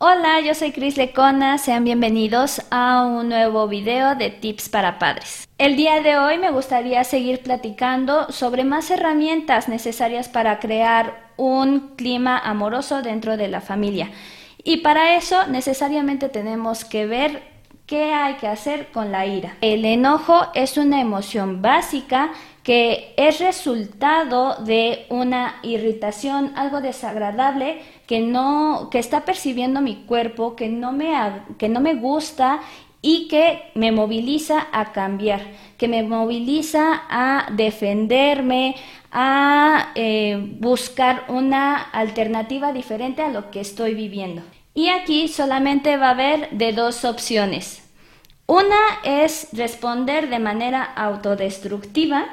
Hola, yo soy Cris Lecona, sean bienvenidos a un nuevo video de tips para padres. El día de hoy me gustaría seguir platicando sobre más herramientas necesarias para crear un clima amoroso dentro de la familia. Y para eso necesariamente tenemos que ver qué hay que hacer con la ira. El enojo es una emoción básica que es resultado de una irritación, algo desagradable que no que está percibiendo mi cuerpo, que no me que no me gusta y que me moviliza a cambiar, que me moviliza a defenderme, a eh, buscar una alternativa diferente a lo que estoy viviendo. Y aquí solamente va a haber de dos opciones. Una es responder de manera autodestructiva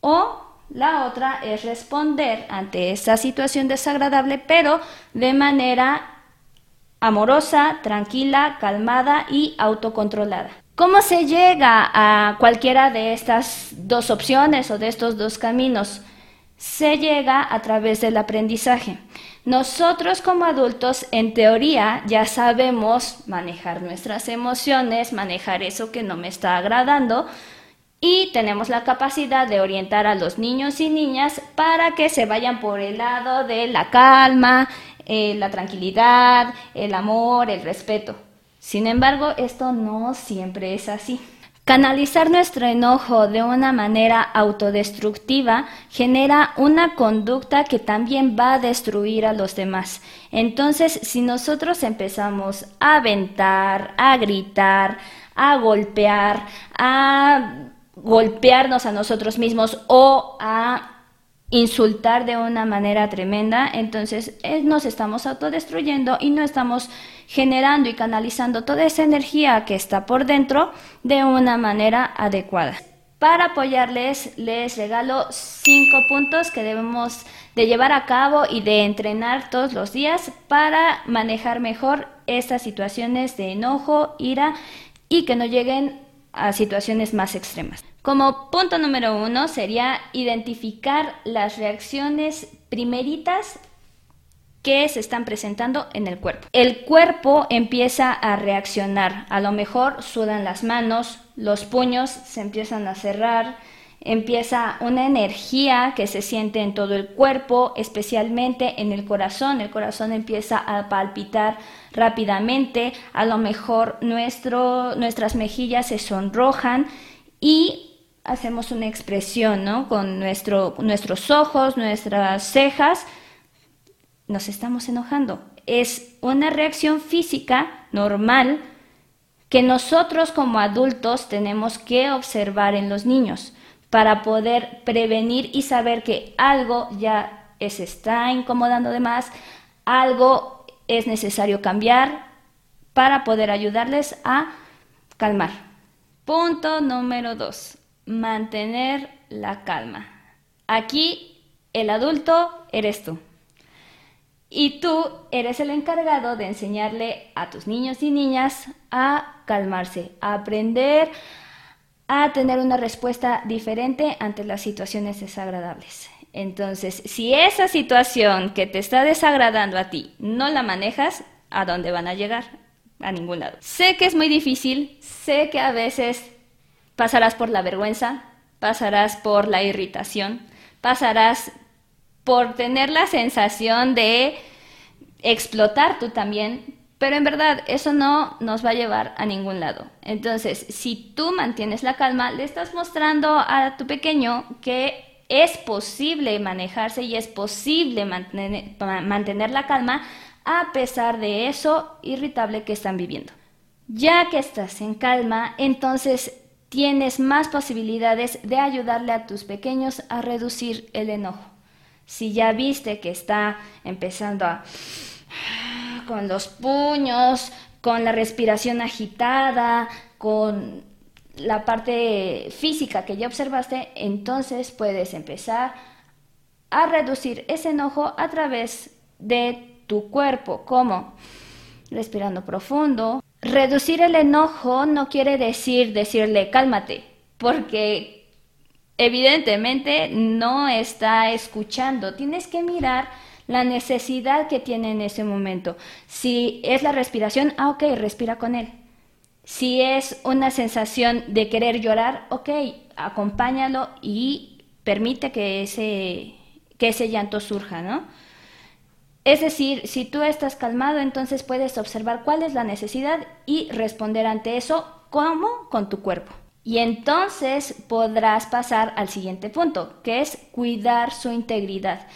o la otra es responder ante esa situación desagradable, pero de manera amorosa, tranquila, calmada y autocontrolada. ¿Cómo se llega a cualquiera de estas dos opciones o de estos dos caminos? Se llega a través del aprendizaje. Nosotros como adultos, en teoría, ya sabemos manejar nuestras emociones, manejar eso que no me está agradando, y tenemos la capacidad de orientar a los niños y niñas para que se vayan por el lado de la calma, eh, la tranquilidad, el amor, el respeto. Sin embargo, esto no siempre es así. Canalizar nuestro enojo de una manera autodestructiva genera una conducta que también va a destruir a los demás. Entonces, si nosotros empezamos a aventar, a gritar, a golpear, a golpearnos a nosotros mismos o a insultar de una manera tremenda, entonces eh, nos estamos autodestruyendo y no estamos generando y canalizando toda esa energía que está por dentro de una manera adecuada. Para apoyarles les regalo cinco puntos que debemos de llevar a cabo y de entrenar todos los días para manejar mejor estas situaciones de enojo, ira y que no lleguen a situaciones más extremas. Como punto número uno sería identificar las reacciones primeritas que se están presentando en el cuerpo. El cuerpo empieza a reaccionar, a lo mejor sudan las manos, los puños se empiezan a cerrar, empieza una energía que se siente en todo el cuerpo, especialmente en el corazón. El corazón empieza a palpitar rápidamente, a lo mejor nuestro, nuestras mejillas se sonrojan y hacemos una expresión, ¿no? Con nuestro, nuestros ojos, nuestras cejas, nos estamos enojando. Es una reacción física normal que nosotros como adultos tenemos que observar en los niños para poder prevenir y saber que algo ya se está incomodando de más, algo es necesario cambiar para poder ayudarles a calmar. Punto número dos mantener la calma. Aquí el adulto eres tú. Y tú eres el encargado de enseñarle a tus niños y niñas a calmarse, a aprender a tener una respuesta diferente ante las situaciones desagradables. Entonces, si esa situación que te está desagradando a ti no la manejas, ¿a dónde van a llegar? A ningún lado. Sé que es muy difícil, sé que a veces Pasarás por la vergüenza, pasarás por la irritación, pasarás por tener la sensación de explotar tú también, pero en verdad eso no nos va a llevar a ningún lado. Entonces, si tú mantienes la calma, le estás mostrando a tu pequeño que es posible manejarse y es posible mantener, la calma a pesar de eso irritable que están viviendo. Ya que estás en calma, entonces tienes más posibilidades de ayudarle a tus pequeños a reducir el enojo. Si ya viste que está empezando a con los puños, con la respiración agitada, con la parte física que ya observaste, entonces puedes empezar a reducir ese enojo a través de tu cuerpo, como respirando profundo, Reducir el enojo no quiere decir decirle cálmate, porque evidentemente no está escuchando. Tienes que mirar la necesidad que tiene en ese momento. Si es la respiración, ah, ok, respira con él. Si es una sensación de querer llorar, ok, acompáñalo y permite que ese, que ese llanto surja, ¿no? Es decir, si tú estás calmado, entonces puedes observar cuál es la necesidad y responder ante eso como con tu cuerpo. Y entonces podrás pasar al siguiente punto, que es cuidar su integridad.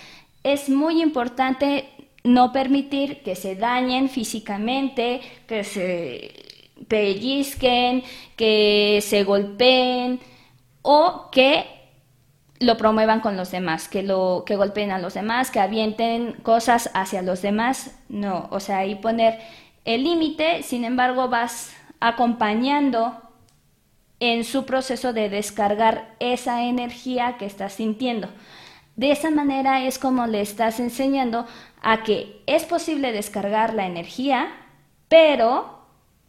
Es muy importante no permitir que se dañen físicamente, que se pellizquen, que se golpeen o que lo promuevan con los demás, que lo que golpeen a los demás, que avienten cosas hacia los demás. No, o sea, ahí poner el límite, sin embargo, vas acompañando en su proceso de descargar esa energía que estás sintiendo. De esa manera es como le estás enseñando a que es posible descargar la energía, pero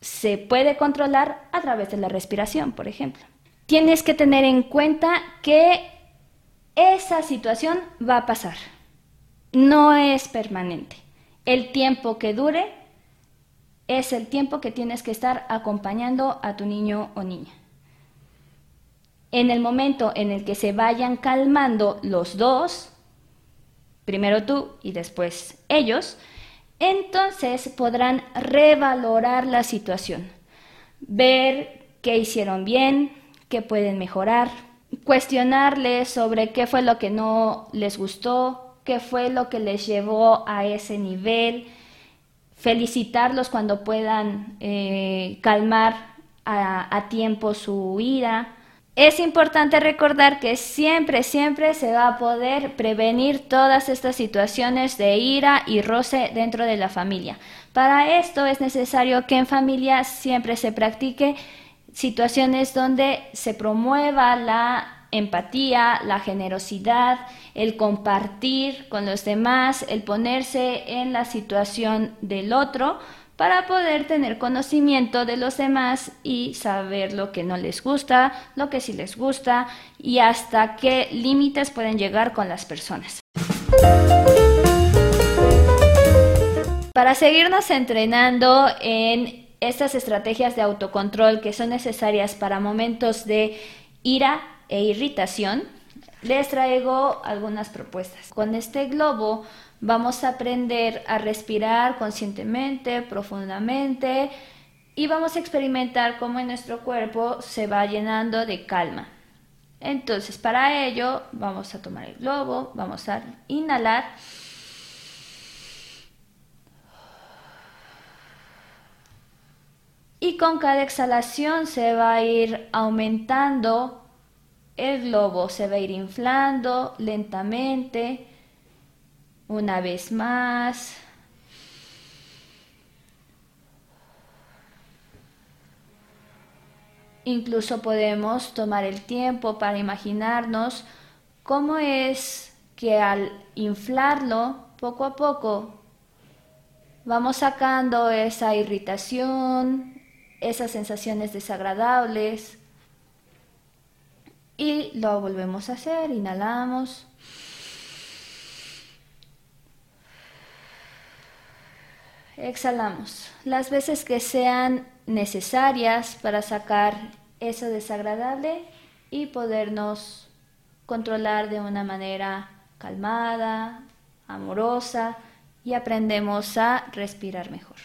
se puede controlar a través de la respiración, por ejemplo. Tienes que tener en cuenta que esa situación va a pasar. No es permanente. El tiempo que dure es el tiempo que tienes que estar acompañando a tu niño o niña. En el momento en el que se vayan calmando los dos, primero tú y después ellos, entonces podrán revalorar la situación, ver qué hicieron bien, qué pueden mejorar, cuestionarles sobre qué fue lo que no les gustó, qué fue lo que les llevó a ese nivel, felicitarlos cuando puedan eh, calmar a tiempo su ira, es importante recordar que siempre, siempre se va a poder prevenir todas estas situaciones de ira y roce dentro de la familia. Para esto es necesario que en familia siempre se practique situaciones donde se promueva la empatía, la generosidad, el compartir con los demás, el ponerse en la situación del otro para poder tener conocimiento de los demás y saber lo que no les gusta, lo que sí les gusta y hasta qué límites pueden llegar con las personas. Para seguirnos entrenando en estas estrategias de autocontrol que son necesarias para momentos de ira e irritación, les traigo algunas propuestas. Con este globo Vamos a aprender a respirar conscientemente, profundamente y vamos a experimentar cómo nuestro cuerpo se va llenando de calma. Entonces, para ello, vamos a tomar el globo, vamos a inhalar. Y con cada exhalación se va a ir aumentando el globo, se va a ir inflando lentamente una vez más. Incluso podemos tomar el tiempo para imaginarnos cómo es que al inflarlo poco a poco vamos sacando esa irritación, esas sensaciones desagradables y lo volvemos a hacer, inhalamos. Exhalamos las veces que sean necesarias para sacar eso desagradable y podernos controlar de una manera calmada, amorosa y aprendemos a respirar mejor.